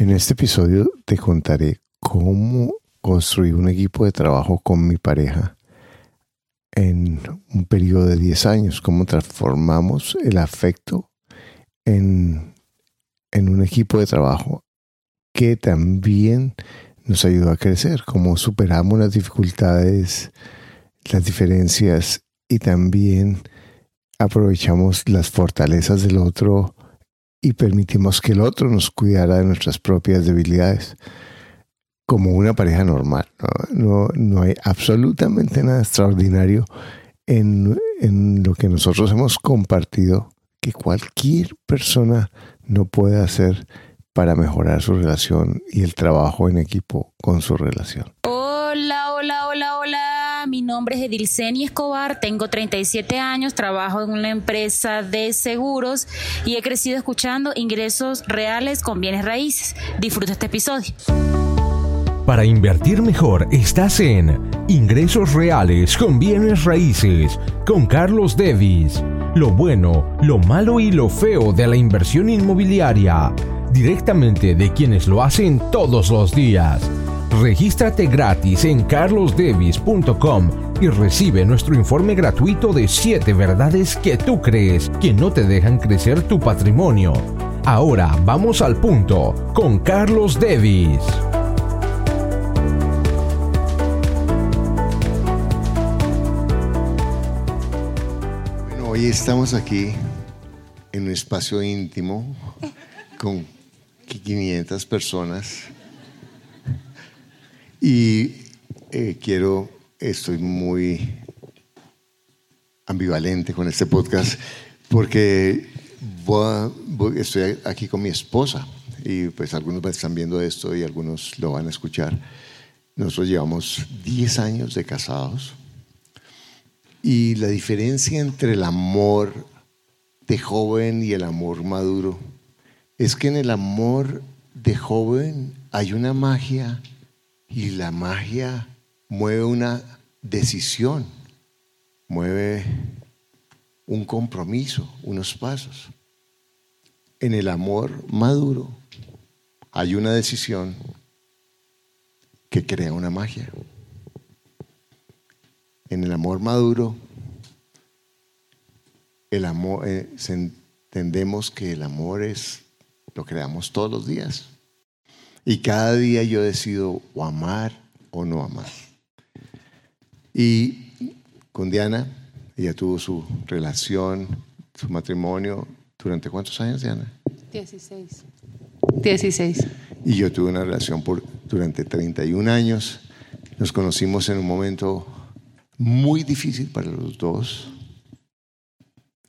En este episodio te contaré cómo construí un equipo de trabajo con mi pareja en un periodo de 10 años, cómo transformamos el afecto en, en un equipo de trabajo que también nos ayudó a crecer, cómo superamos las dificultades, las diferencias y también aprovechamos las fortalezas del otro y permitimos que el otro nos cuidara de nuestras propias debilidades como una pareja normal. No, no, hay absolutamente nada extraordinario en, en, lo que nosotros hemos compartido que cualquier persona no puede hacer para mejorar su relación y el trabajo en equipo con su relación. Mi nombre es Edilceni Escobar, tengo 37 años, trabajo en una empresa de seguros y he crecido escuchando ingresos reales con bienes raíces. Disfruta este episodio. Para invertir mejor estás en Ingresos Reales con Bienes Raíces con Carlos Devis. Lo bueno, lo malo y lo feo de la inversión inmobiliaria. Directamente de quienes lo hacen todos los días. Regístrate gratis en carlosdevis.com y recibe nuestro informe gratuito de 7 verdades que tú crees que no te dejan crecer tu patrimonio. Ahora vamos al punto con Carlos Devis. Bueno, hoy estamos aquí en un espacio íntimo con 500 personas y eh, quiero, estoy muy ambivalente con este podcast porque estoy aquí con mi esposa y pues algunos están viendo esto y algunos lo van a escuchar. Nosotros llevamos 10 años de casados y la diferencia entre el amor de joven y el amor maduro es que en el amor de joven hay una magia y la magia mueve una decisión, mueve un compromiso, unos pasos. En el amor maduro hay una decisión que crea una magia. En el amor maduro, el amor, eh, entendemos que el amor es lo creamos todos los días. Y cada día yo decido o amar o no amar. Y con Diana, ella tuvo su relación, su matrimonio, ¿durante cuántos años, Diana? 16. 16. Y yo tuve una relación por, durante 31 años. Nos conocimos en un momento muy difícil para los dos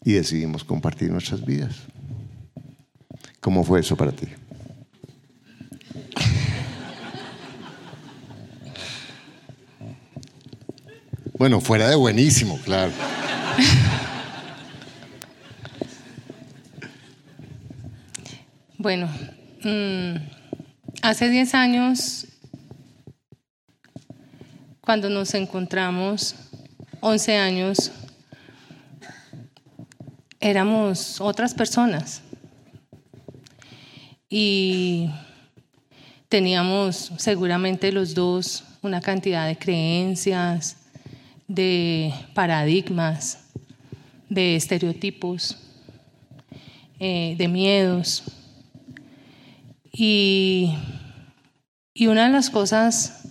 y decidimos compartir nuestras vidas. ¿Cómo fue eso para ti? Bueno, fuera de buenísimo, claro. Bueno, mm, hace 10 años, cuando nos encontramos, 11 años, éramos otras personas. Y teníamos seguramente los dos una cantidad de creencias, de paradigmas, de estereotipos, eh, de miedos. Y, una de las cosas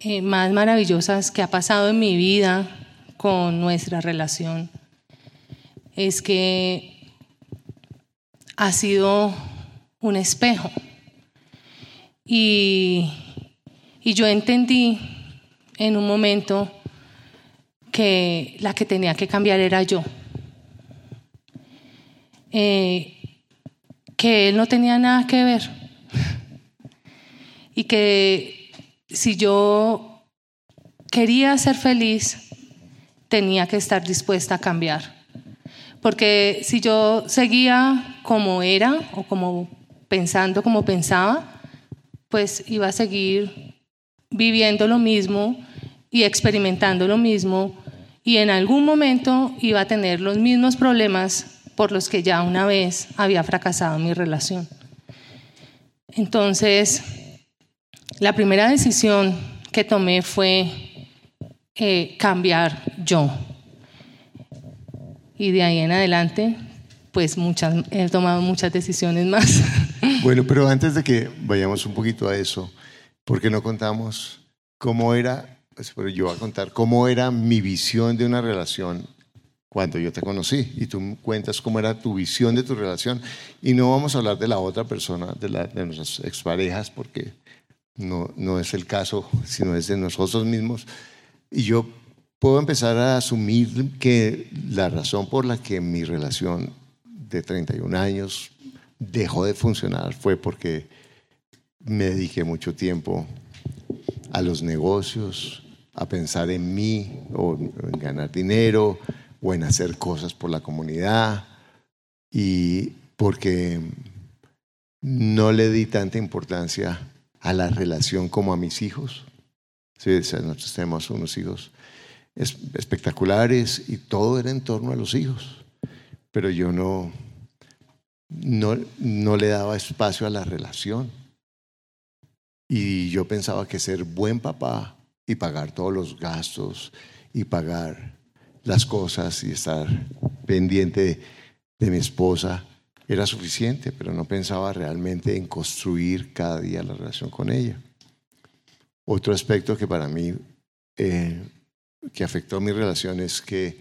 eh, más maravillosas que ha pasado en mi vida con nuestra relación es que ha sido un espejo. Y, yo entendí en un momento que la que tenía que cambiar era yo. Eh, que él no tenía nada que ver. y que si yo quería ser feliz, tenía que estar dispuesta a cambiar. Porque si yo seguía como era o como pensando como pensaba, pues iba a seguir viviendo lo mismo y experimentando lo mismo y en algún momento iba a tener los mismos problemas por los que ya una vez había fracasado mi relación. Entonces, la primera decisión que tomé fue eh, cambiar yo. Y de ahí en adelante, pues muchas, he tomado muchas decisiones más. Bueno, pero antes de que vayamos un poquito a eso, ¿por qué no contamos cómo era, pues, pero yo voy a contar cómo era mi visión de una relación cuando yo te conocí y tú cuentas cómo era tu visión de tu relación y no vamos a hablar de la otra persona, de, la, de nuestras exparejas, porque no, no es el caso, sino es de nosotros mismos. Y yo puedo empezar a asumir que la razón por la que mi relación de 31 años dejó de funcionar fue porque me dediqué mucho tiempo a los negocios, a pensar en mí o en ganar dinero o en hacer cosas por la comunidad y porque no le di tanta importancia a la relación como a mis hijos. Sí, nosotros tenemos unos hijos espectaculares y todo era en torno a los hijos, pero yo no, no, no le daba espacio a la relación. Y yo pensaba que ser buen papá y pagar todos los gastos y pagar las cosas y estar pendiente de mi esposa era suficiente, pero no pensaba realmente en construir cada día la relación con ella. Otro aspecto que para mí, eh, que afectó mi relación es que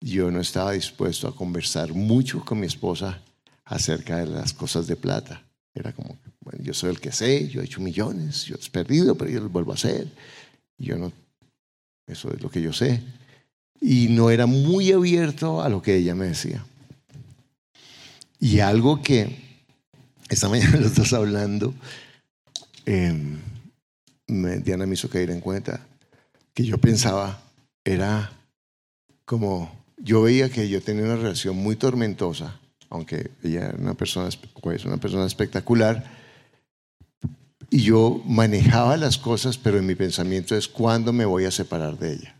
yo no estaba dispuesto a conversar mucho con mi esposa acerca de las cosas de plata. Era como, bueno, yo soy el que sé, yo he hecho millones, yo he perdido, pero yo lo vuelvo a hacer. Yo no, eso es lo que yo sé. Y no era muy abierto a lo que ella me decía. Y algo que esta mañana los dos hablando, em, Diana me hizo caer en cuenta que yo pensaba, era como, yo veía que yo tenía una relación muy tormentosa, aunque ella era una persona, pues, una persona espectacular, y yo manejaba las cosas, pero en mi pensamiento es cuándo me voy a separar de ella.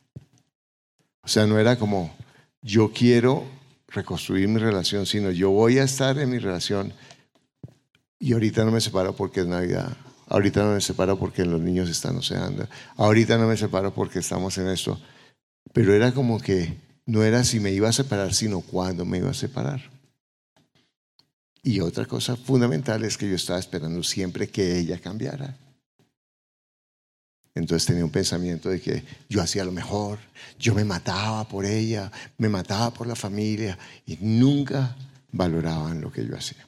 O sea, no era como, yo quiero reconstruir mi relación, sino yo voy a estar en mi relación y ahorita no me separo porque es Navidad, ahorita no me separo porque los niños están oceando, ahorita no me separo porque estamos en esto, pero era como que no era si me iba a separar, sino cuándo me iba a separar. Y otra cosa fundamental es que yo estaba esperando siempre que ella cambiara. Entonces tenía un pensamiento de que yo hacía lo mejor, yo me mataba por ella, me mataba por la familia y nunca valoraban lo que yo hacía.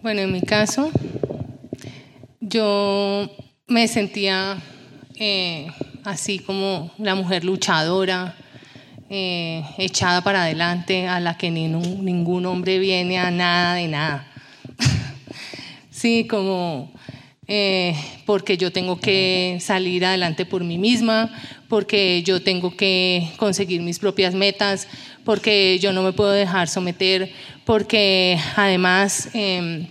Bueno, en mi caso, yo me sentía eh, así como la mujer luchadora, eh, echada para adelante, a la que ningún hombre viene a nada de nada. sí, como eh, porque yo tengo que salir adelante por mí misma, porque yo tengo que conseguir mis propias metas, porque yo no me puedo dejar someter, porque además em,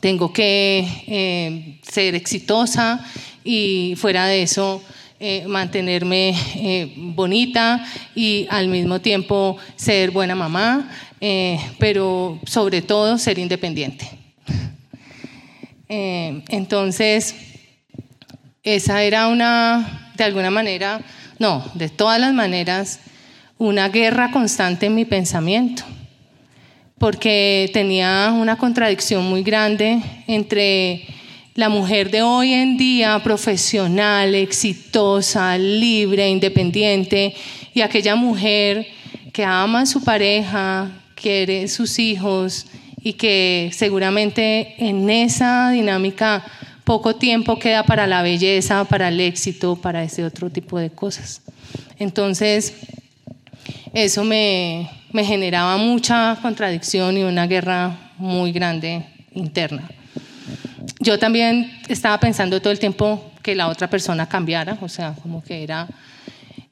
tengo que em, ser exitosa y fuera de eso eh, mantenerme eh, bonita y al mismo tiempo ser buena mamá, pero sobre todo ser independiente. Eh, entonces, esa era una, de alguna manera, no, de todas las maneras, una guerra constante en mi pensamiento, porque tenía una contradicción muy grande entre la mujer de hoy en día, profesional, exitosa, libre, independiente, y aquella mujer que ama a su pareja, quiere sus hijos, y que seguramente en esa dinámica poco tiempo queda para la belleza, para el éxito, para ese otro tipo de cosas. Entonces, eso me, me generaba mucha contradicción y una guerra muy grande interna. Yo también estaba pensando todo el tiempo que la otra persona cambiara, o sea, como que era...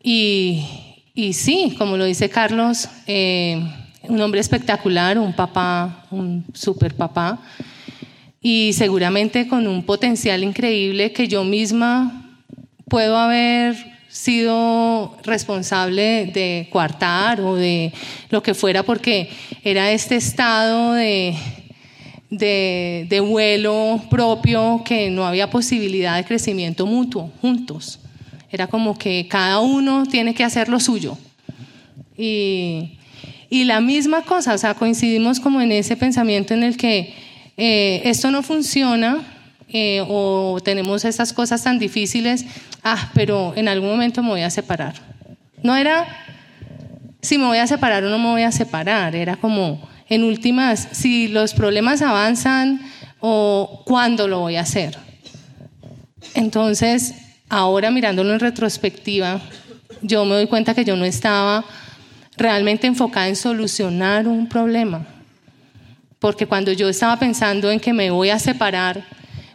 Y, y sí, como lo dice Carlos, eh, un hombre espectacular, un papá, un super papá, y seguramente con un potencial increíble que yo misma puedo haber sido responsable de coartar o de lo que fuera, porque era este estado de, de, vuelo propio que no había posibilidad de crecimiento mutuo juntos. Era como que cada uno tiene que hacer lo suyo. Y, y la misma cosa, o sea, coincidimos como en ese pensamiento en el que eh, esto no funciona eh, o tenemos estas cosas tan difíciles, ah, pero en algún momento me voy a separar. No era si me voy a separar o no me voy a separar, era como, en últimas, si los problemas avanzan o cuándo lo voy a hacer. Entonces, ahora mirándolo en retrospectiva, yo me doy cuenta que yo no estaba realmente enfocada en solucionar un problema. Porque cuando yo estaba pensando en que me voy a separar,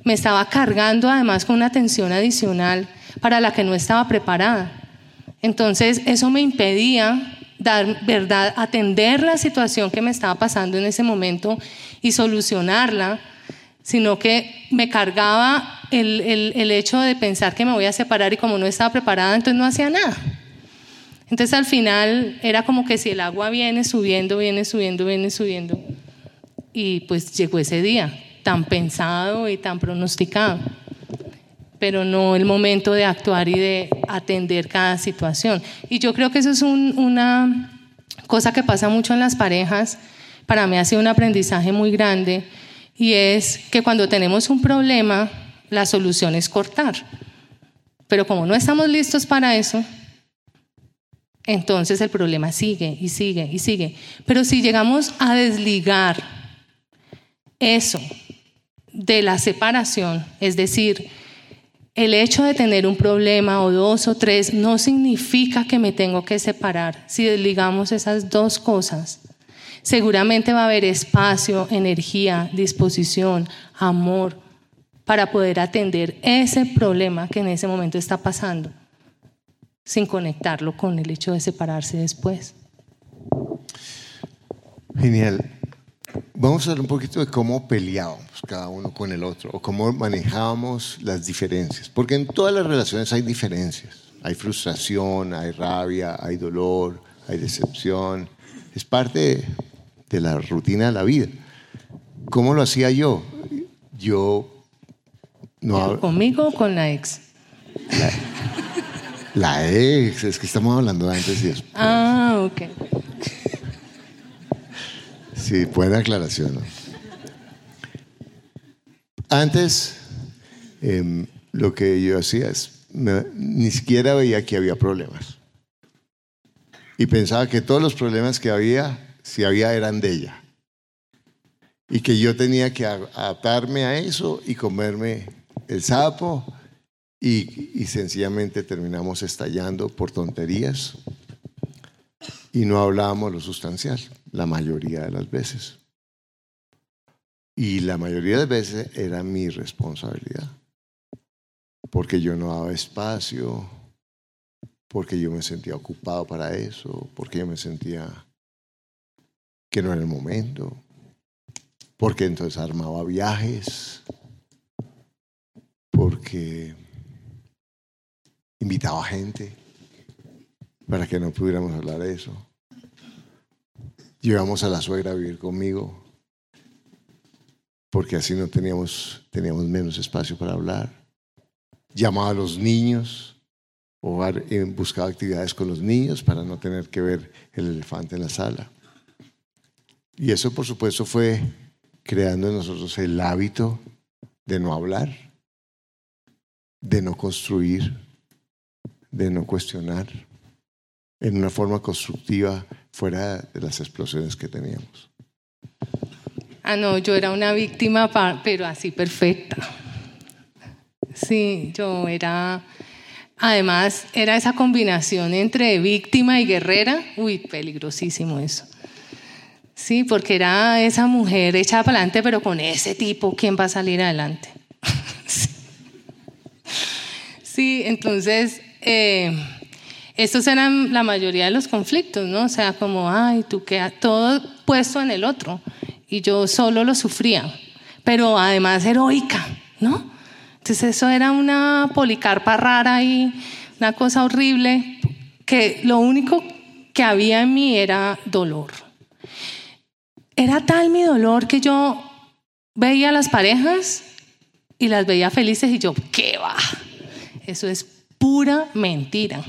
me estaba cargando además con una tensión adicional para la que no estaba preparada. Entonces eso me impedía dar verdad, atender la situación que me estaba pasando en ese momento y solucionarla, sino que me cargaba el, el, hecho de pensar que me voy a separar y como no estaba preparada, entonces no hacía nada. Entonces al final era como que si el agua viene subiendo, viene subiendo, viene subiendo. Y pues llegó ese día, tan pensado y tan pronosticado, pero no el momento de actuar y de atender cada situación. Y yo creo que eso es una cosa que pasa mucho en las parejas. Para mí ha sido un aprendizaje muy grande y es que cuando tenemos un problema, la solución es cortar. Pero como no estamos listos para eso, entonces el problema sigue y sigue y sigue. Pero si llegamos a desligar eso de la separación, es decir, el hecho de tener un problema o dos o tres no significa que me tengo que separar. Si desligamos esas dos cosas, seguramente va a haber espacio, energía, disposición, amor para poder atender ese problema que en ese momento está pasando sin conectarlo con el hecho de separarse después. Genial. Vamos a hablar un poquito de cómo peleábamos cada uno con el otro o cómo manejábamos las diferencias. Porque en todas las relaciones hay diferencias. Hay frustración, hay rabia, hay dolor, hay decepción. Es parte de, la rutina de la vida. ¿Cómo lo hacía yo? Yo no ¿Conmigo o con la ex? La ex, es que estamos hablando antes y después. Ah, ok. Sí, buena aclaración. Antes, em, lo que yo hacía es, ni siquiera veía que había problemas. Y pensaba que todos los problemas que había, si había, eran de ella. Y que yo tenía que adaptarme a eso y comerme el sapo y, sencillamente terminamos estallando por tonterías y no hablábamos lo sustancial la mayoría de las veces. Y la mayoría de veces era mi responsabilidad, porque yo no daba espacio, porque yo me sentía ocupado para eso, porque yo me sentía que no era el momento, porque entonces armaba viajes, porque invitaba gente para que no pudiéramos hablar de eso. Llevamos a la suegra a vivir conmigo porque así no teníamos, teníamos menos espacio para hablar. Llamaba a los niños o buscaba actividades con los niños para no tener que ver el elefante en la sala. Y eso, por supuesto, fue creando en nosotros el hábito de no hablar, de no construir, de no cuestionar en una forma constructiva fuera de las explosiones que teníamos. Ah, no, yo era una víctima, pero así perfecta. Sí, yo era, además, era esa combinación entre víctima y guerrera. Uy, peligrosísimo eso. Sí, porque era esa mujer echada para adelante, pero con ese tipo, ¿quién va a salir adelante? sí, entonces eh, estos eran la mayoría de los conflictos, ¿no? O sea, como, ay, tú que todo puesto en el otro y yo solo lo sufría, pero además heroica, ¿no? Entonces eso era una policarpa rara y una cosa horrible que lo único que había en mí era dolor. Era tal mi dolor que yo veía a las parejas y las veía felices y yo, ¿qué va? Eso es pura mentira.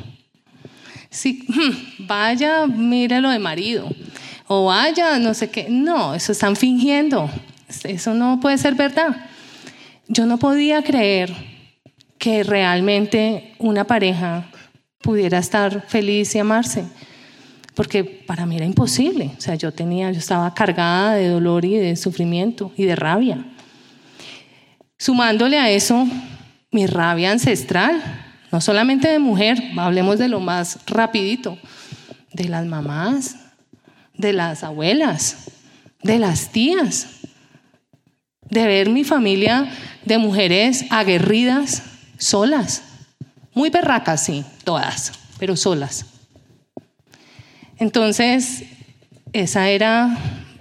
Sí, vaya, mire lo de marido. O vaya, no sé qué. No, eso están fingiendo. Eso no puede ser verdad. Yo no podía creer que realmente una pareja pudiera estar feliz y amarse, porque para mí era imposible. O sea, yo tenía, yo estaba cargada de dolor y de sufrimiento y de rabia. Sumándole a eso mi rabia ancestral, no solamente de mujer, hablemos de lo más rapidito, de las mamás, de las abuelas, de las tías, de ver mi familia de mujeres aguerridas, solas, muy berracas, sí, todas, pero solas. Entonces, esa era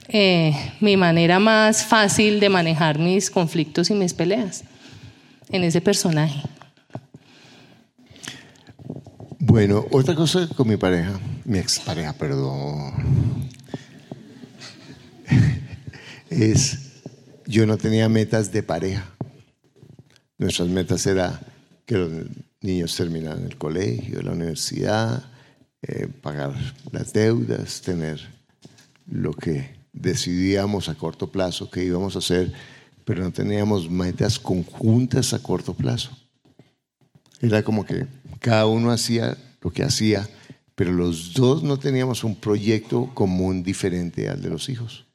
eh, mi manera más fácil de manejar mis conflictos y mis peleas en ese personaje. Bueno, otra cosa con mi pareja, mi expareja, perdón, es yo no tenía metas de pareja. Nuestras metas era que los niños terminaran el colegio, la universidad, eh, pagar las deudas, tener lo que decidíamos a corto plazo que íbamos a hacer, pero no teníamos metas conjuntas a corto plazo. Era como que cada uno hacía lo que hacía, pero los dos no teníamos un proyecto común diferente al de los hijos.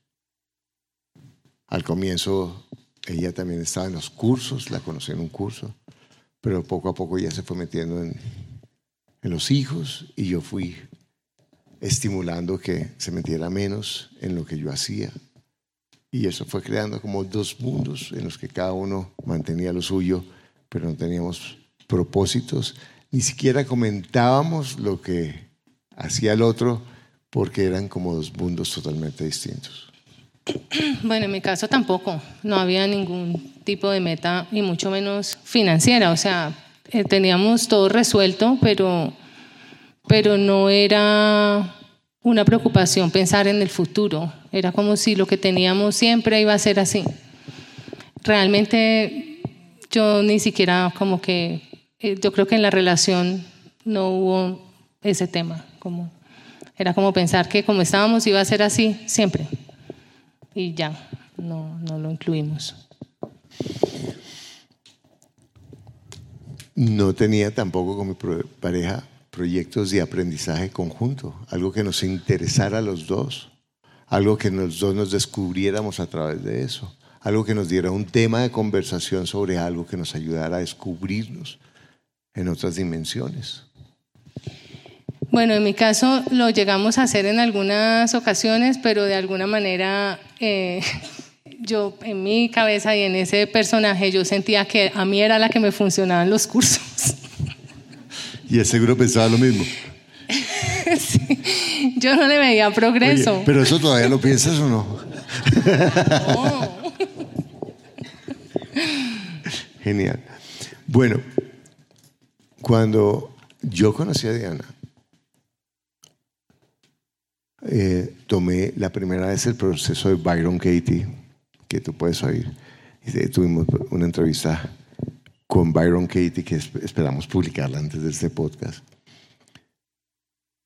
Al comienzo ella también estaba en los cursos, la conocí en un curso, pero poco a poco ella se fue metiendo en, en los hijos y yo fui estimulando que se metiera menos en lo que yo hacía. Y eso fue creando como dos mundos en los que cada uno mantenía lo suyo, pero no teníamos propósitos, ni siquiera comentábamos lo que hacía el otro, porque eran como dos mundos totalmente distintos. Bueno, en mi caso tampoco, no había ningún tipo de meta, y mucho menos financiera, o sea, eh, teníamos todo resuelto, pero, pero no era una preocupación pensar en el futuro, era como si lo que teníamos siempre iba a ser así. Realmente yo ni siquiera como que, eh, yo creo que en la relación no hubo ese tema, como, era como pensar que como estábamos iba a ser así siempre y ya, no, no lo incluimos. No tenía tampoco con mi pareja proyectos de aprendizaje conjunto, algo que nos interesara a los dos, algo que los dos nos descubriéramos a través de eso, algo que nos diera un tema de conversación sobre algo que nos ayudara a descubrirnos en otras dimensiones. Bueno, en mi caso lo llegamos a hacer en algunas ocasiones, pero de alguna manera eh, yo en mi cabeza y en ese personaje yo sentía que a mí era la que me funcionaban los cursos. Y el seguro pensaba lo mismo. sí, yo no le veía progreso. pero eso todavía lo piensas o no? Genial. Bueno, cuando yo conocí a Diana, eh, tomé la primera vez el proceso de Byron Katie, que tú puedes oír. Y tuvimos una entrevista con Byron Katie que esperamos publicarla antes de este podcast.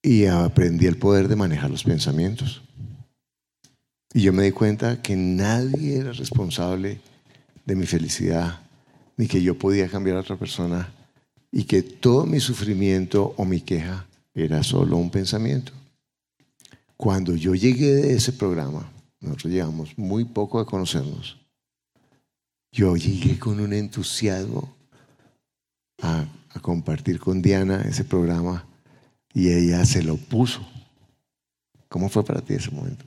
Y aprendí el poder de manejar los pensamientos. Y yo me di cuenta que nadie era responsable de mi felicidad, ni que yo podía cambiar a otra persona, y que todo mi sufrimiento o mi queja era solo un pensamiento. Cuando yo llegué de ese programa, nosotros llegamos muy poco a conocernos, yo llegué con un entusiasmo a, compartir con Diana ese programa y ella se lo puso. ¿Cómo fue para ti ese momento?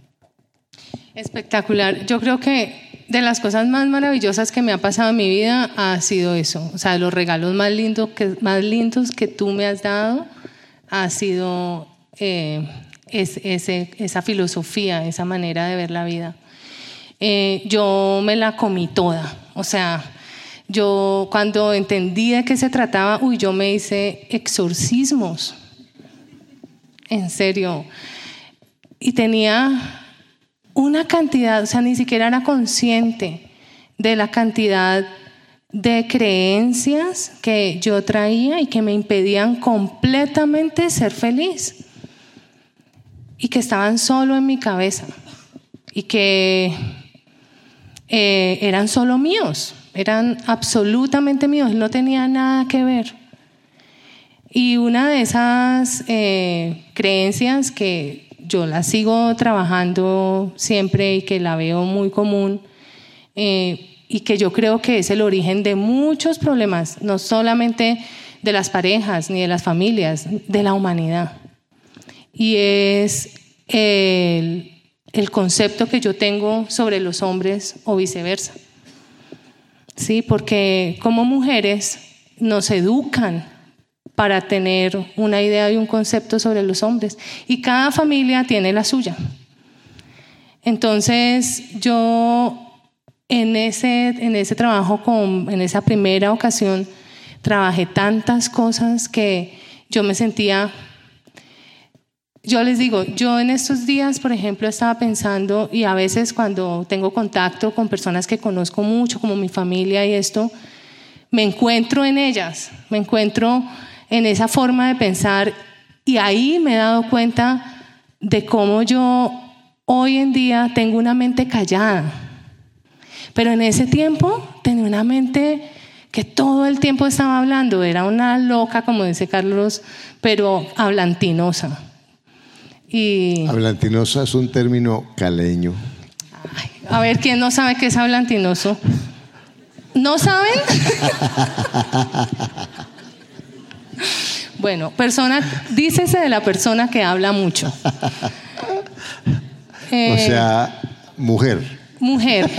Espectacular. Yo creo que de las cosas más maravillosas que me ha pasado en mi vida ha sido eso. O sea, los regalos más lindos que, más lindos que tú me has dado ha sido eh, es, esa filosofía, esa manera de ver la vida. Eh, yo me la comí toda, o sea, yo cuando entendí de qué se trataba, uy, yo me hice exorcismos, en serio, y tenía una cantidad, o sea, ni siquiera era consciente de la cantidad de creencias que yo traía y que me impedían completamente ser feliz y que estaban solo en mi cabeza y que eh, eran solo míos, eran absolutamente míos, no tenía nada que ver. Y una de esas eh, creencias que yo la sigo trabajando siempre y que la veo muy común, eh, y que yo creo que es el origen de muchos problemas, no solamente de las parejas ni de las familias, de la humanidad. Y es el, el concepto que yo tengo sobre los hombres o viceversa. Sí, porque como mujeres nos educan para tener una idea y un concepto sobre los hombres y cada familia tiene la suya. Entonces yo en ese, en ese trabajo, con, en esa primera ocasión, trabajé tantas cosas que yo me sentía... Yo les digo, yo en estos días, por ejemplo, estaba pensando, y a veces cuando tengo contacto con personas que conozco mucho, como mi familia y esto, me encuentro en ellas, me encuentro en esa forma de pensar, y ahí me he dado cuenta de cómo yo hoy en día tengo una mente callada pero en ese tiempo tenía una mente que todo el tiempo estaba hablando, era una loca, como dice Carlos, pero hablantinosa. Y... Hablantinosa es un término caleño. a ver, ¿quién no sabe qué es hablantinoso? ¿No saben? bueno, persona, dícese de la persona que habla mucho. o sea, mujer. Mujer.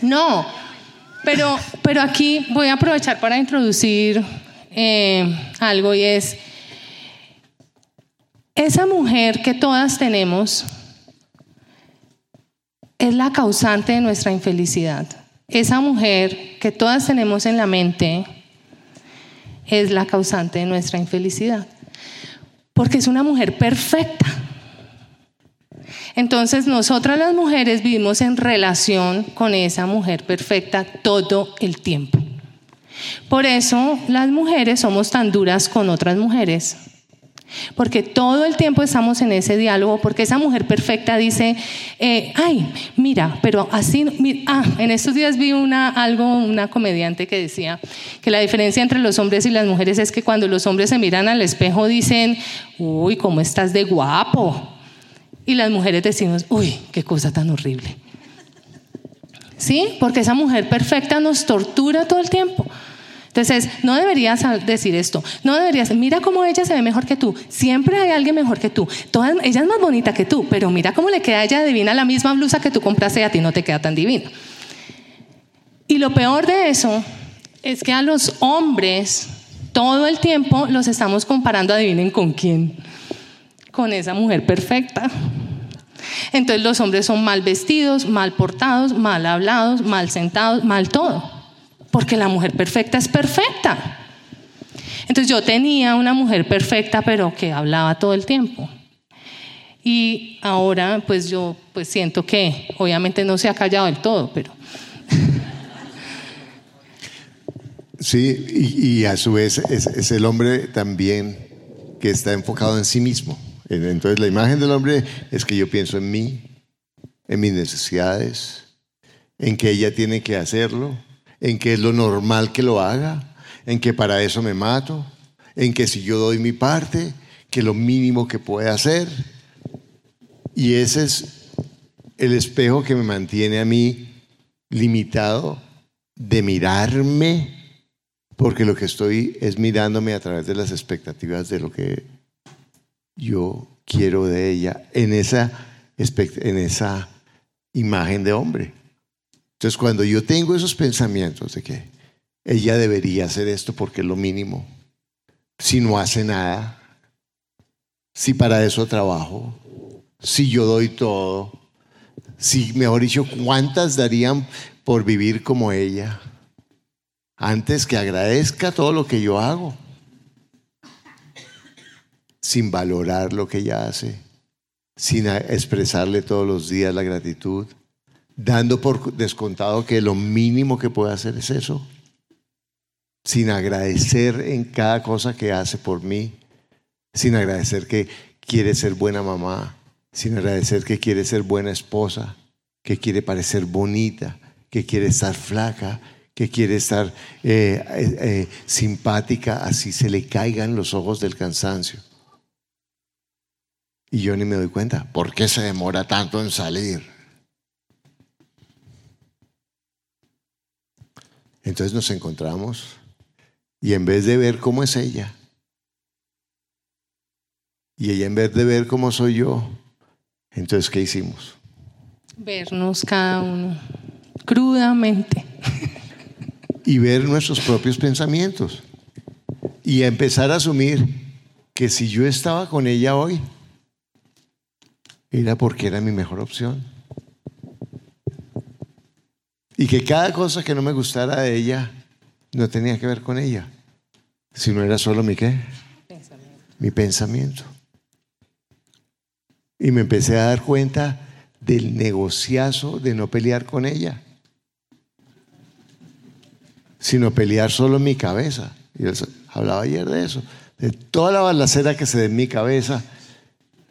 No, pero, pero aquí voy a aprovechar para introducir eh, algo y es, esa mujer que todas tenemos es la causante de nuestra infelicidad. Esa mujer que todas tenemos en la mente es la causante de nuestra infelicidad. Porque es una mujer perfecta. Entonces nosotras las mujeres vivimos en relación con esa mujer perfecta todo el tiempo. Por eso las mujeres somos tan duras con otras mujeres. Porque todo el tiempo estamos en ese diálogo, porque esa mujer perfecta dice, eh, ay, mira, pero así, ah, en estos días vi una, algo, una comediante que decía que la diferencia entre los hombres y las mujeres es que cuando los hombres se miran al espejo dicen, uy, ¿cómo estás de guapo? Y las mujeres decimos, uy, qué cosa tan horrible. ¿Sí? Porque esa mujer perfecta nos tortura todo el tiempo. Entonces, no deberías decir esto. No deberías, mira cómo ella se ve mejor que tú. Siempre hay alguien mejor que tú. Todas, ella es más bonita que tú, pero mira cómo le queda a ella divina la misma blusa que tú compraste y a ti no te queda tan divina. Y lo peor de eso es que a los hombres todo el tiempo los estamos comparando, adivinen con quién con esa mujer perfecta. Entonces los hombres son mal vestidos, mal portados, mal hablados, mal sentados, mal todo. Porque la mujer perfecta es perfecta. Entonces yo tenía una mujer perfecta, pero que hablaba todo el tiempo. Y ahora pues yo pues siento que obviamente no se ha callado del todo, pero... Sí, y, a su vez es el hombre también que está enfocado en sí mismo. Entonces la imagen del hombre es que yo pienso en mí, en mis necesidades, en que ella tiene que hacerlo, en que es lo normal que lo haga, en que para eso me mato, en que si yo doy mi parte, que lo mínimo que puede hacer. Y ese es el espejo que me mantiene a mí limitado de mirarme, porque lo que estoy es mirándome a través de las expectativas de lo que yo quiero de ella en esa, en esa imagen de hombre. Entonces, cuando yo tengo esos pensamientos de que ella debería hacer esto porque es lo mínimo, si no hace nada, si para eso trabajo, si yo doy todo, si, mejor dicho, ¿cuántas darían por vivir como ella? Antes que agradezca todo lo que yo hago sin valorar lo que ella hace, sin expresarle todos los días la gratitud, dando por descontado que lo mínimo que puede hacer es eso, sin agradecer en cada cosa que hace por mí, sin agradecer que quiere ser buena mamá, sin agradecer que quiere ser buena esposa, que quiere parecer bonita, que quiere estar flaca, que quiere estar eh, eh, eh, simpática, así se le caigan los ojos del cansancio. Y yo ni me doy cuenta, ¿por qué se demora tanto en salir? Entonces nos encontramos y en vez de ver cómo es ella, y ella en vez de ver cómo soy yo, entonces ¿qué hicimos? Vernos cada uno crudamente. Y ver nuestros propios pensamientos. Y empezar a asumir que si yo estaba con ella hoy, era porque era mi mejor opción. Y que cada cosa que no me gustara de ella no tenía que ver con ella, sino era solo mi qué? Mi pensamiento. Y me empecé a dar cuenta del negociazo de no pelear con ella, sino pelear solo en mi cabeza. Y hablaba ayer de eso, de toda la balacera que se da en mi cabeza,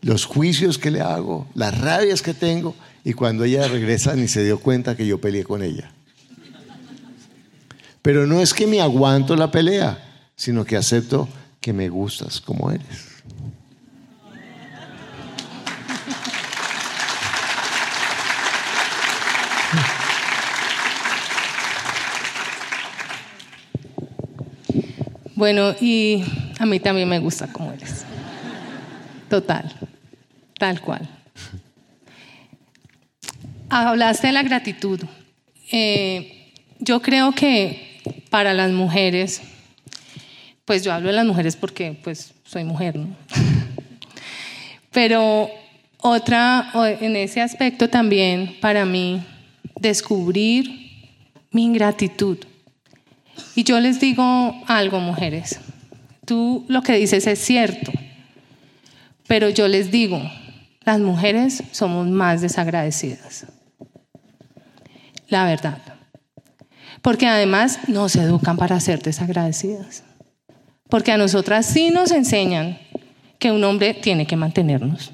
los juicios que le hago, las rabias que tengo, y cuando ella regresa ni se dio cuenta que yo peleé con ella. Pero no es que me aguanto la pelea, sino que acepto que me gustas como eres. Bueno, y a mí también me gusta como eres. Total, tal cual. Hablaste de la gratitud. Eh, yo creo que para las mujeres, pues yo hablo de las mujeres porque pues soy mujer, ¿no? Pero otra, en ese aspecto también, para mí, descubrir mi ingratitud. Y yo les digo algo, mujeres, tú lo que dices es cierto, pero yo les digo, las mujeres somos más desagradecidas. La verdad porque además nos educan para ser desagradecidas. Porque a nosotras sí nos enseñan que un hombre tiene que mantenernos.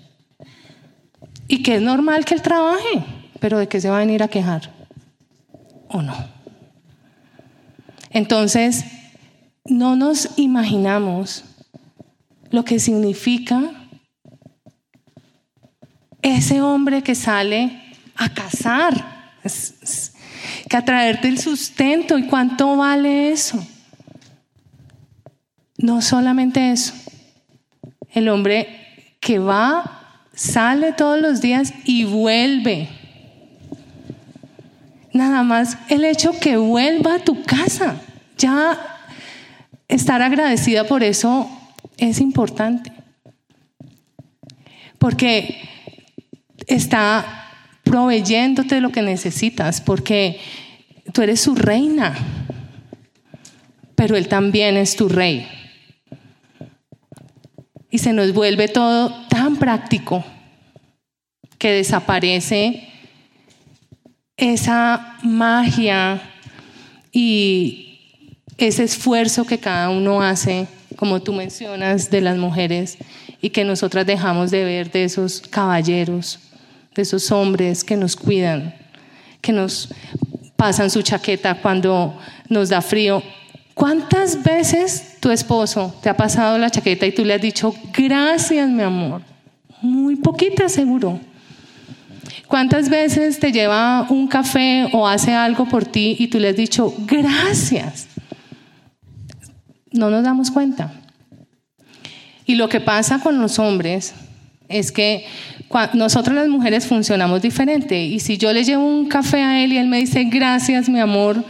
Y que es normal que él trabaje, pero ¿de qué se va a venir a quejar? ¿O no? Entonces, no nos imaginamos lo que significa ese hombre que sale a cazar que a traerte el sustento. ¿Y cuánto vale eso? No solamente eso. El hombre que va, sale todos los días y vuelve. Nada más el hecho que vuelva a tu casa. Ya estar agradecida por eso es importante. Porque está proveyéndote lo que necesitas, porque tú eres su reina, pero Él también es tu rey. Y se nos vuelve todo tan práctico que desaparece esa magia y ese esfuerzo que cada uno hace, como tú mencionas, de las mujeres y que nosotras dejamos de ver de esos caballeros de esos hombres que nos cuidan, que nos pasan su chaqueta cuando nos da frío. ¿Cuántas veces tu esposo te ha pasado la chaqueta y tú le has dicho, gracias mi amor? Muy poquita seguro. ¿Cuántas veces te lleva un café o hace algo por ti y tú le has dicho, gracias? No nos damos cuenta. Y lo que pasa con los hombres es que nosotros las mujeres funcionamos diferente y si yo le llevo un café a él y él me dice gracias mi amor,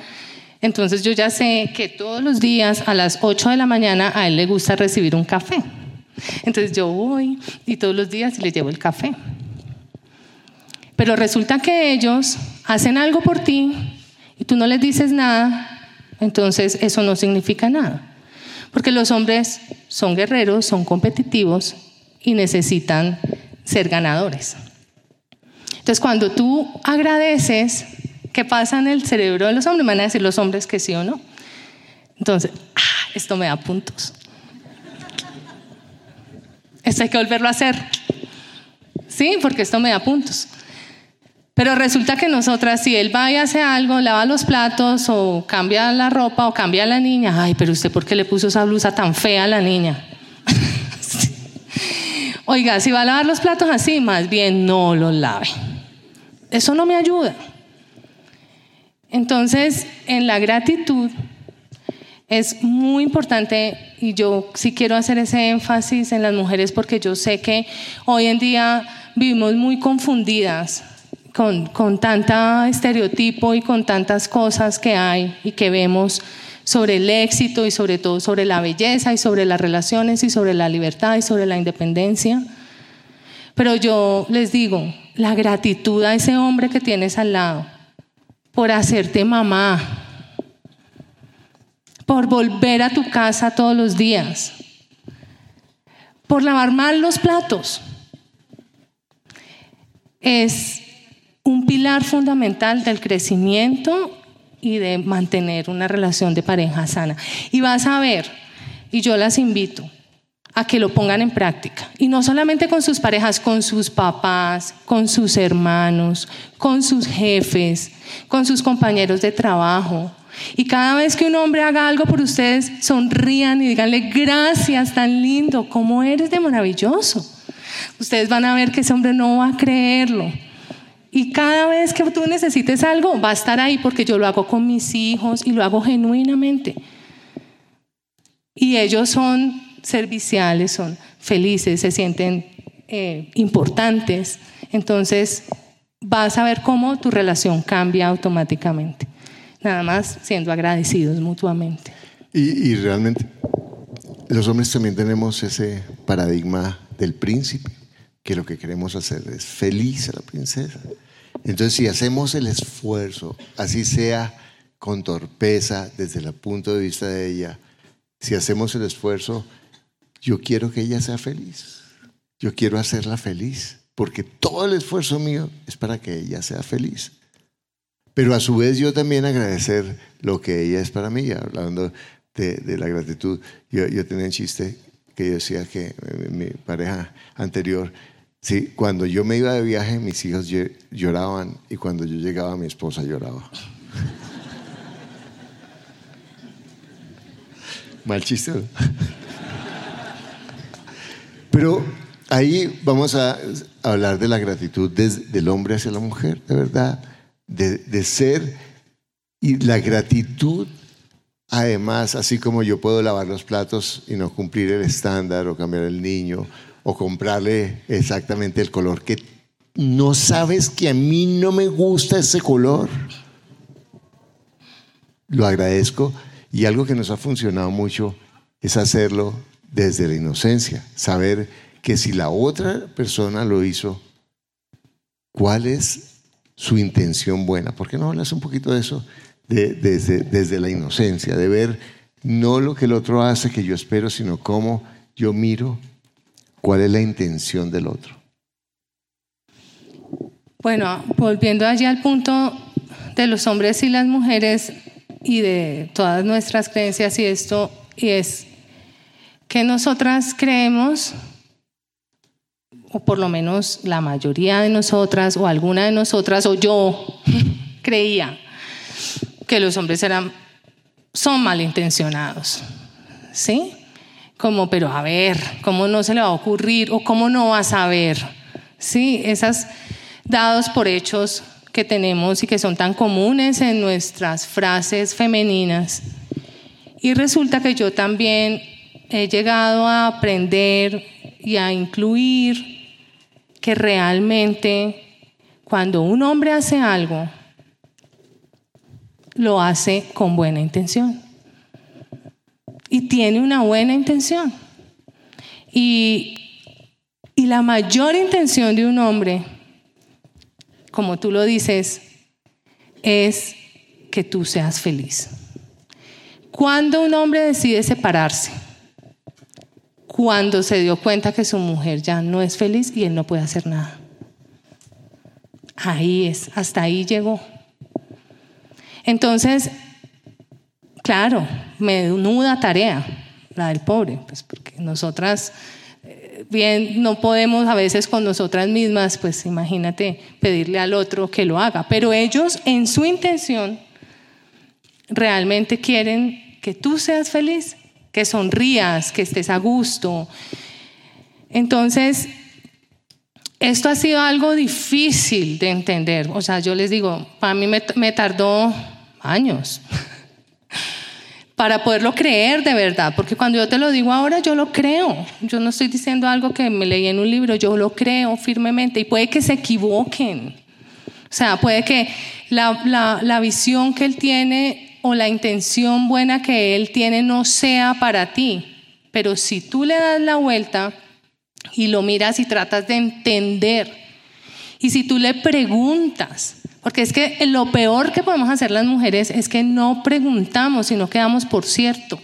entonces yo ya sé que todos los días a las 8 de la mañana a él le gusta recibir un café. Entonces yo voy y todos los días le llevo el café. Pero resulta que ellos hacen algo por ti y tú no les dices nada, entonces eso no significa nada. Porque los hombres son guerreros, son competitivos y necesitan ser ganadores. Entonces, cuando tú agradeces, ¿qué pasa en el cerebro de los hombres? Van a decir los hombres que sí o no. Entonces, ah, esto me da puntos. Esto hay que volverlo a hacer. Sí, porque esto me da puntos. Pero resulta que nosotras, si él va y hace algo, lava los platos o cambia la ropa o cambia a la niña, ay, pero usted, ¿por qué le puso esa blusa tan fea a la niña? Oiga, si va a lavar los platos así, más bien no los lave. Eso no me ayuda. Entonces, en la gratitud es muy importante y yo sí quiero hacer ese énfasis en las mujeres porque yo sé que hoy en día vivimos muy confundidas con, con tanta estereotipo y con tantas cosas que hay y que vemos sobre el éxito y sobre todo sobre la belleza y sobre las relaciones y sobre la libertad y sobre la independencia. Pero yo les digo, la gratitud a ese hombre que tienes al lado por hacerte mamá, por volver a tu casa todos los días, por lavar mal los platos, es un pilar fundamental del crecimiento y de mantener una relación de pareja sana. Y vas a ver, y yo las invito a que lo pongan en práctica. Y no solamente con sus parejas, con sus papás, con sus hermanos, con sus jefes, con sus compañeros de trabajo. Y cada vez que un hombre haga algo por ustedes, sonrían y díganle gracias, tan lindo, cómo eres de maravilloso. Ustedes van a ver que ese hombre no va a creerlo y cada vez que tú necesites algo, va a estar ahí porque yo lo hago con mis hijos y lo hago genuinamente. Y ellos son serviciales, son felices, se sienten eh, importantes. Entonces vas a ver cómo tu relación cambia automáticamente. Nada más siendo agradecidos mutuamente. Y, y realmente los hombres también tenemos ese paradigma del príncipe, que lo que queremos hacer es feliz a la princesa. Entonces, si hacemos el esfuerzo, así sea con torpeza desde el punto de vista de ella, si hacemos el esfuerzo, yo quiero que ella sea feliz. Yo quiero hacerla feliz, porque todo el esfuerzo mío es para que ella sea feliz. Pero a su vez yo también agradecer lo que ella es para mí, hablando de, la gratitud. Yo, yo tenía un chiste que yo decía que mi pareja anterior Sí, cuando yo me iba de viaje, mis hijos lloraban y cuando yo llegaba, mi esposa lloraba. Mal chiste. Pero ahí vamos a hablar de la gratitud del hombre hacia la mujer, de verdad, de, de ser y la gratitud Además, así como yo puedo lavar los platos y no cumplir el estándar o cambiar el niño o comprarle exactamente el color que no sabes que a mí no me gusta ese color. Lo agradezco y algo que nos ha funcionado mucho es hacerlo desde la inocencia, saber que si la otra persona lo hizo, ¿cuál es su intención buena? ¿Por qué no hablas un poquito de eso desde, desde la inocencia, de ver no lo que el otro hace que yo espero, sino cómo yo miro ¿Cuál es la intención del otro? Bueno, volviendo allí al punto de los hombres y las mujeres y de todas nuestras creencias y esto, y es que nosotras creemos, o por lo menos la mayoría de nosotras, o alguna de nosotras, o yo creía que los hombres eran, son malintencionados. ¿Sí? Como, pero a ver, ¿cómo no se le va a ocurrir o cómo no va a saber? Sí, esas dados por hechos que tenemos y que son tan comunes en nuestras frases femeninas. Y resulta que yo también he llegado a aprender y a incluir que realmente cuando un hombre hace algo, lo hace con buena intención y tiene una buena intención. Y, y la mayor intención de un hombre, como tú lo dices, es que tú seas feliz. Cuando un hombre decide separarse, cuando se dio cuenta que su mujer ya no es feliz y él no puede hacer nada. ahí es, hasta ahí llegó. Entonces, claro, menuda tarea la del pobre, pues porque nosotras eh, bien no podemos a veces con nosotras mismas, pues imagínate pedirle al otro que lo haga, pero ellos en su intención realmente quieren que tú seas feliz, que sonrías, que estés a gusto. Entonces, esto ha sido algo difícil de entender. O sea, yo les digo, para mí me, me tardó años para poderlo creer de verdad, porque cuando yo te lo digo ahora, yo lo creo. Yo no estoy diciendo algo que me leí en un libro, yo lo creo firmemente y puede que se equivoquen. O sea, puede que la, la, la visión que él tiene o la intención buena que él tiene no sea para ti, pero si tú le das la vuelta y lo miras y tratas de entender, y si tú le preguntas, porque es que lo peor que podemos hacer las mujeres es que no preguntamos, sino quedamos por cierto.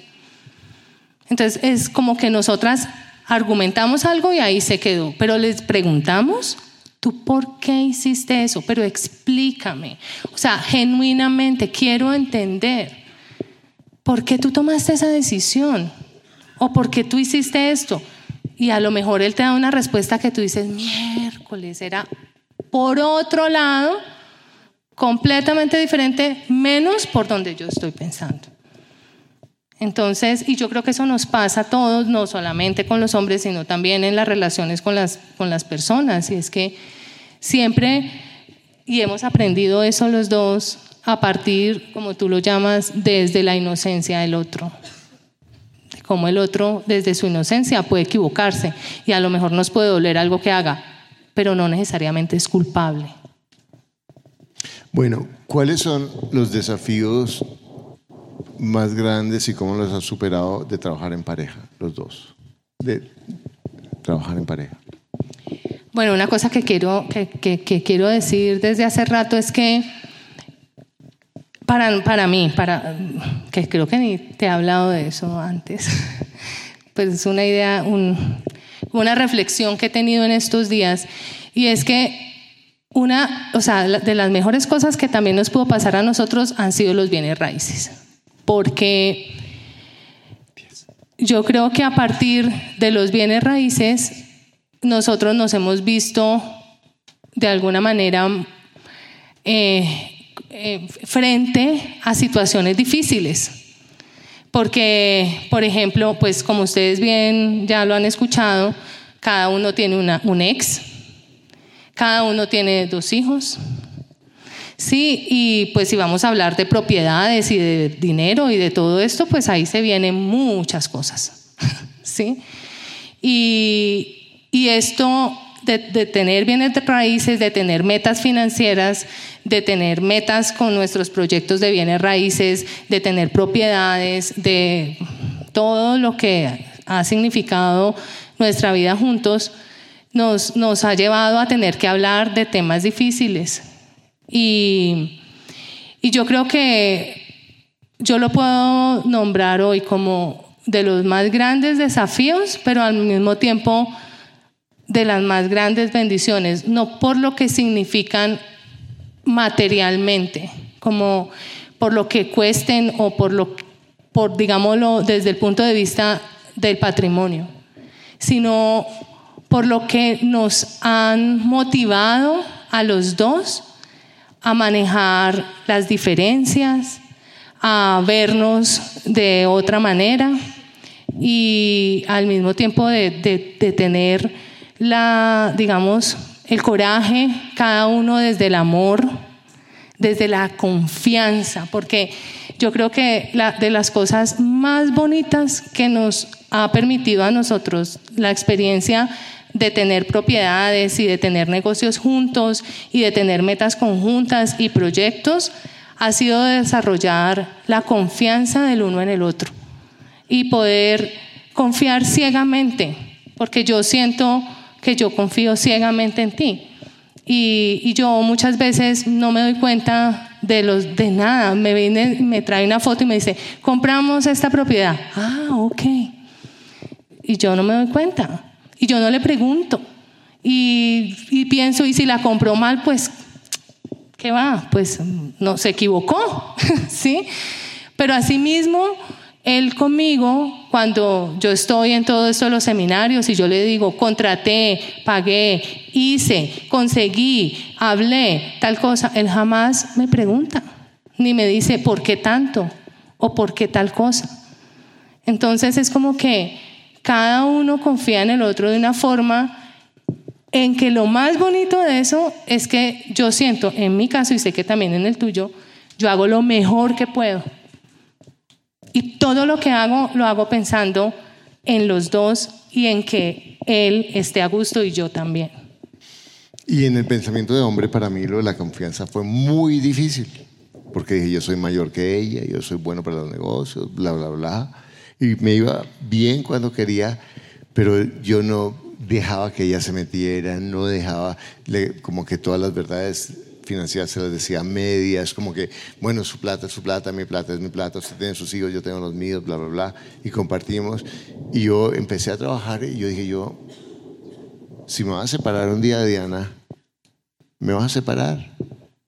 Entonces es como que nosotras argumentamos algo y ahí se quedó, pero les preguntamos, ¿tú por qué hiciste eso? Pero explícame. O sea, genuinamente quiero entender, ¿por qué tú tomaste esa decisión? ¿O por qué tú hiciste esto? Y a lo mejor él te da una respuesta que tú dices, miércoles, era por otro lado completamente diferente, menos por donde yo estoy pensando. Entonces, y yo creo que eso nos pasa a todos, no solamente con los hombres, sino también en las relaciones con las, con las personas. Y es que siempre, y hemos aprendido eso los dos, a partir, como tú lo llamas, desde la inocencia del otro. Como el otro, desde su inocencia, puede equivocarse y a lo mejor nos puede doler algo que haga, pero no necesariamente es culpable. Bueno, ¿cuáles son los desafíos más grandes y cómo los has superado de trabajar en pareja, los dos? De trabajar en pareja. Bueno, una cosa que quiero, que, quiero decir desde hace rato es que para, para mí, para, que creo que ni te he hablado de eso antes, pues es una idea, una reflexión que he tenido en estos días, y es que una, o sea, de las mejores cosas que también nos pudo pasar a nosotros han sido los bienes raíces, porque yo creo que a partir de los bienes raíces nosotros nos hemos visto de alguna manera eh, eh, frente a situaciones difíciles. Porque, por ejemplo, pues como ustedes bien ya lo han escuchado, cada uno tiene un ex, cada uno tiene dos hijos. Sí, y pues si vamos a hablar de propiedades y de dinero y de todo esto, pues ahí se vienen muchas cosas. ¿Sí? Y, y esto de, tener bienes raíces, de tener metas financieras, de tener metas con nuestros proyectos de bienes raíces, de tener propiedades, de todo lo que ha significado nuestra vida juntos, nos, nos ha llevado a tener que hablar de temas difíciles. Y, y yo creo que yo lo puedo nombrar hoy como de los más grandes desafíos, pero al mismo tiempo de las más grandes bendiciones, no por lo que significan materialmente, como por lo que cuesten o por lo por digámoslo desde el punto de vista del patrimonio, sino por lo que nos han motivado a los dos a manejar las diferencias, a vernos de otra manera y al mismo tiempo de, tener la, digamos, el coraje, cada uno desde el amor, desde la confianza, porque yo creo que de las cosas más bonitas que nos ha permitido a nosotros la experiencia de tener propiedades y de tener negocios juntos y de tener metas conjuntas y proyectos ha sido desarrollar la confianza del uno en el otro y poder confiar ciegamente, porque yo siento que yo confío ciegamente en ti. Y, yo muchas veces no me doy cuenta de, los, de nada. Me viene, me trae una foto y me dice, compramos esta propiedad. Ah, ok. Y yo no me doy cuenta. Y yo no le pregunto. Y, pienso, y si la compró mal, pues ¿Qué va? Pues no se equivocó, ¿sí? Pero asimismo, él conmigo, cuando yo estoy en todo esto de los seminarios y yo le digo, contraté, pagué, hice, conseguí, hablé, tal cosa, él jamás me pregunta, ni me dice, ¿por qué tanto? ¿O por qué tal cosa? Entonces es como que cada uno confía en el otro de una forma en que lo más bonito de eso es que yo siento, en mi caso y sé que también en el tuyo, yo hago lo mejor que puedo. Y todo lo que hago lo hago pensando en los dos y en que él esté a gusto y yo también. Y en el pensamiento de hombre, para mí lo de la confianza fue muy difícil, porque dije, yo soy mayor que ella, yo soy bueno para los negocios, bla, bla, bla. Y me iba bien cuando quería, pero yo no dejaba que ella se metiera, no dejaba como que todas las verdades financieras se las decía medias, como que, bueno, su plata es su plata, mi plata es mi plata, usted tiene sus hijos, yo tengo los míos, bla, bla, bla, y compartimos. Y yo empecé a trabajar y yo dije, yo, si me vas a separar un día de Diana, me vas a separar,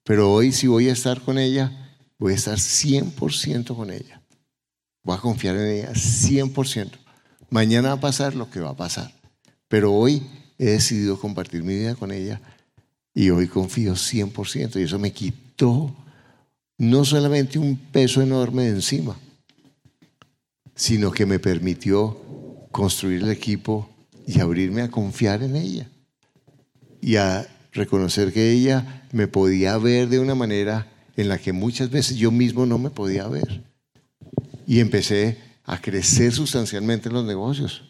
pero hoy si voy a estar con ella, voy a estar 100% con ella. Voy a confiar en ella 100%. Mañana va a pasar lo que va a pasar. Pero hoy he decidido compartir mi vida con ella y hoy confío 100% y eso me quitó no solamente un peso enorme de encima, sino que me permitió construir el equipo y abrirme a confiar en ella y a reconocer que ella me podía ver de una manera en la que muchas veces yo mismo no me podía ver. Y empecé a crecer sustancialmente en los negocios,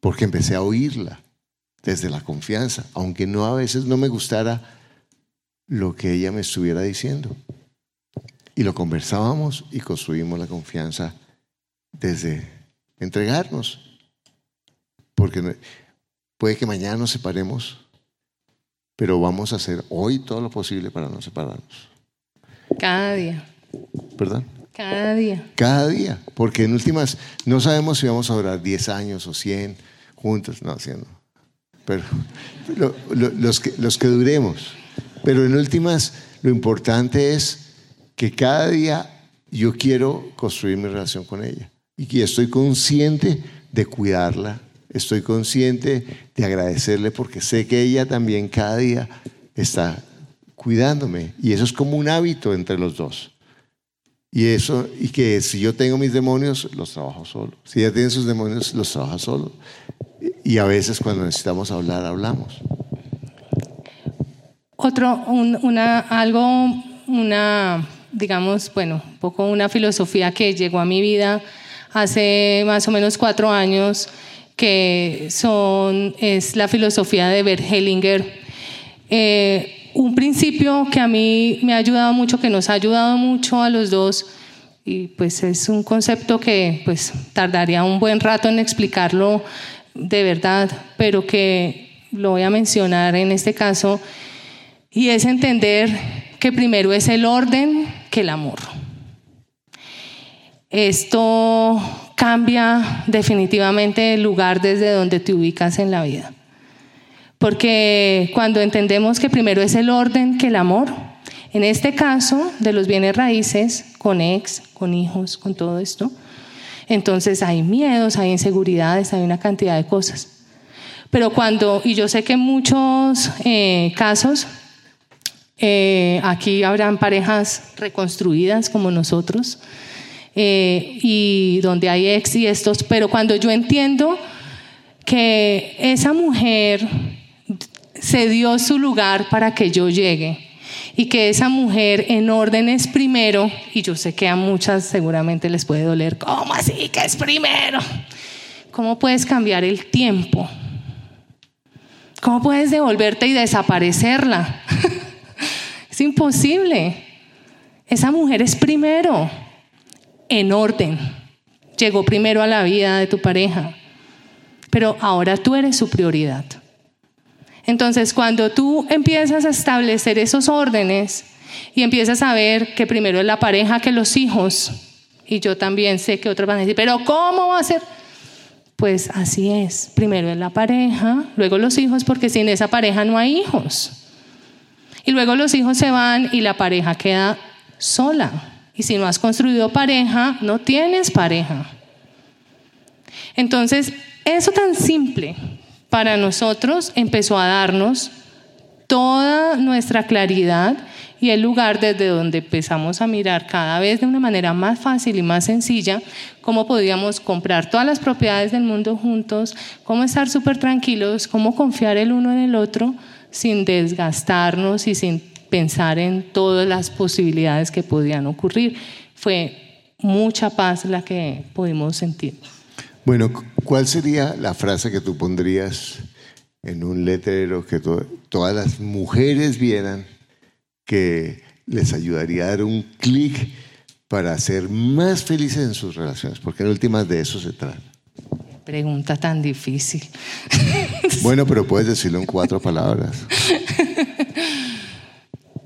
porque empecé a oírla desde la confianza, aunque no a veces no me gustara lo que ella me estuviera diciendo. Y lo conversábamos y construimos la confianza desde entregarnos. Porque puede que mañana nos separemos, pero vamos a hacer hoy todo lo posible para no separarnos. Cada día. ¿Verdad? Cada día. Cada día. Porque en últimas no sabemos si vamos a durar 10 años o 100 juntos, no, haciendo pero los, que, los que duremos. Pero en últimas, lo importante es que cada día yo quiero construir mi relación con ella y que estoy consciente de cuidarla, estoy consciente de agradecerle porque sé que ella también cada día está cuidándome y eso es como un hábito entre los dos. Y eso, y que si yo tengo mis demonios, los trabajo solo. Si ella tiene sus demonios, los trabaja solo. Y a veces cuando necesitamos hablar, hablamos. Otro, una, algo, una, digamos, bueno, un poco una filosofía que llegó a mi vida hace más o menos cuatro años, que son, es la filosofía de Bert Hellinger. Eh, un principio que a mí me ha ayudado mucho, que nos ha ayudado mucho a los dos, y pues es un concepto que pues tardaría un buen rato en explicarlo de verdad, pero que lo voy a mencionar en este caso, y es entender que primero es el orden que el amor. Esto cambia definitivamente el lugar desde donde te ubicas en la vida. Porque cuando entendemos que primero es el orden que el amor, en este caso de los bienes raíces, con ex, con hijos, con todo esto, entonces hay miedos, hay inseguridades, hay una cantidad de cosas. Pero cuando, y yo sé que en muchos eh, casos, eh, aquí habrán parejas reconstruidas como nosotros, eh, y donde hay ex y estos, pero cuando yo entiendo que esa mujer se dio su lugar para que yo llegue, y que esa mujer en orden es primero, y yo sé que a muchas seguramente les puede doler, ¿cómo así que es primero? ¿Cómo puedes cambiar el tiempo? ¿Cómo puedes devolverte y desaparecerla? es imposible. Esa mujer es primero, en orden. Llegó primero a la vida de tu pareja, pero ahora tú eres su prioridad. Entonces, cuando tú empiezas a establecer esos órdenes y empiezas a ver que primero es la pareja que los hijos, y yo también sé que otros van a decir, pero ¿cómo va a ser? Pues así es, primero es la pareja, luego los hijos, porque sin esa pareja no hay hijos. Y luego los hijos se van y la pareja queda sola. Y si no has construido pareja, no tienes pareja. Entonces, eso tan simple para nosotros empezó a darnos toda nuestra claridad y el lugar desde donde empezamos a mirar cada vez de una manera más fácil y más sencilla cómo podíamos comprar todas las propiedades del mundo juntos, cómo estar súper tranquilos, cómo confiar el uno en el otro sin desgastarnos y sin pensar en todas las posibilidades que podían ocurrir. Fue mucha paz la que pudimos sentir. Bueno, ¿cuál sería la frase que tú pondrías en un letrero que todas las mujeres vieran que les ayudaría a dar un clic para ser más felices en sus relaciones? Porque en últimas de eso se trata. Pregunta tan difícil. Bueno, pero puedes decirlo en cuatro palabras.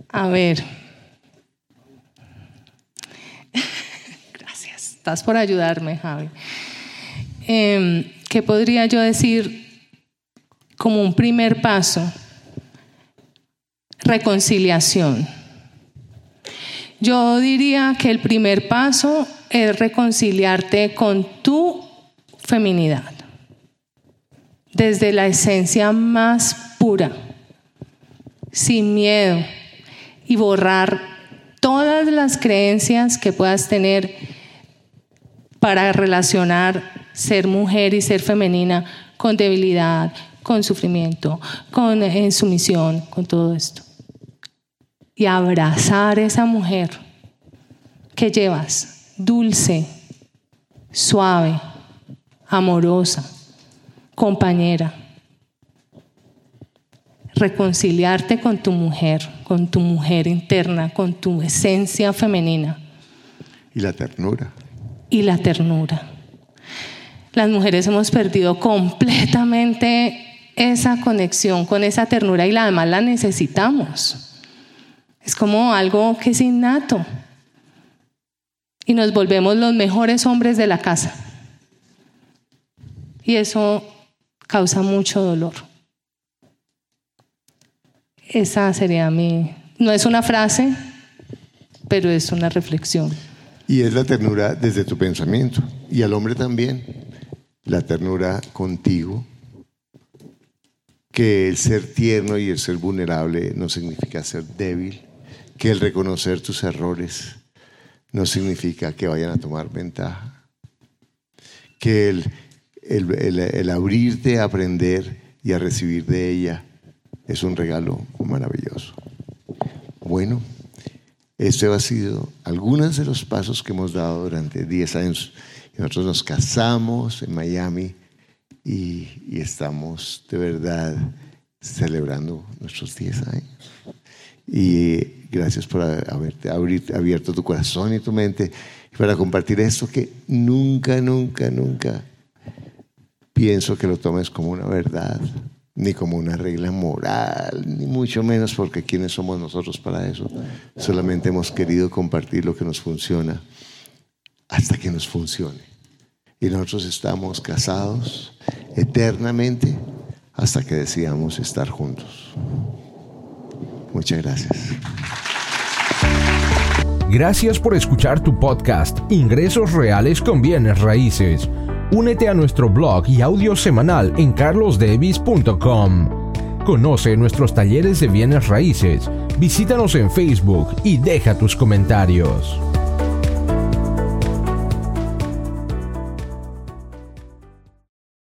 A ver. Gracias. Estás por ayudarme, Javi. Em, ¿Qué podría yo decir como un primer paso? Reconciliación. Yo diría que el primer paso es reconciliarte con tu feminidad, desde la esencia más pura, sin miedo, y borrar todas las creencias que puedas tener para relacionar ser mujer y ser femenina con debilidad, con sufrimiento, con insumisión, con todo esto. Y abrazar a esa mujer que llevas, dulce, suave, amorosa, compañera. Reconciliarte con tu mujer, con tu mujer interna, con tu esencia femenina. Y la ternura. Y la ternura las mujeres hemos perdido completamente esa conexión con esa ternura y además la necesitamos. Es como algo que es innato. Y nos volvemos los mejores hombres de la casa. Y eso causa mucho dolor. Esa sería mi... No es una frase, pero es una reflexión. Y es la ternura desde tu pensamiento. Y al hombre también la ternura contigo, que el ser tierno y el ser vulnerable no significa ser débil, que el reconocer tus errores no significa que vayan a tomar ventaja, que el, el, abrirte a aprender y a recibir de ella es un regalo maravilloso. Bueno, este ha sido algunos de los pasos que hemos dado durante 10 años nosotros nos casamos en Miami y, estamos de verdad celebrando nuestros 10 años. Y gracias por haberte abierto tu corazón y tu mente para compartir esto que nunca, nunca, nunca pienso que lo tomes como una verdad, ni como una regla moral, ni mucho menos porque quiénes somos nosotros para eso. Solamente hemos querido compartir lo que nos funciona hasta que nos funcione. Y nosotros estamos casados eternamente hasta que decidamos estar juntos. Muchas gracias. Gracias por escuchar tu podcast Ingresos Reales con Bienes Raíces. Únete a nuestro blog y audio semanal en carlosdevis.com. Conoce nuestros talleres de bienes raíces, visítanos en Facebook y deja tus comentarios.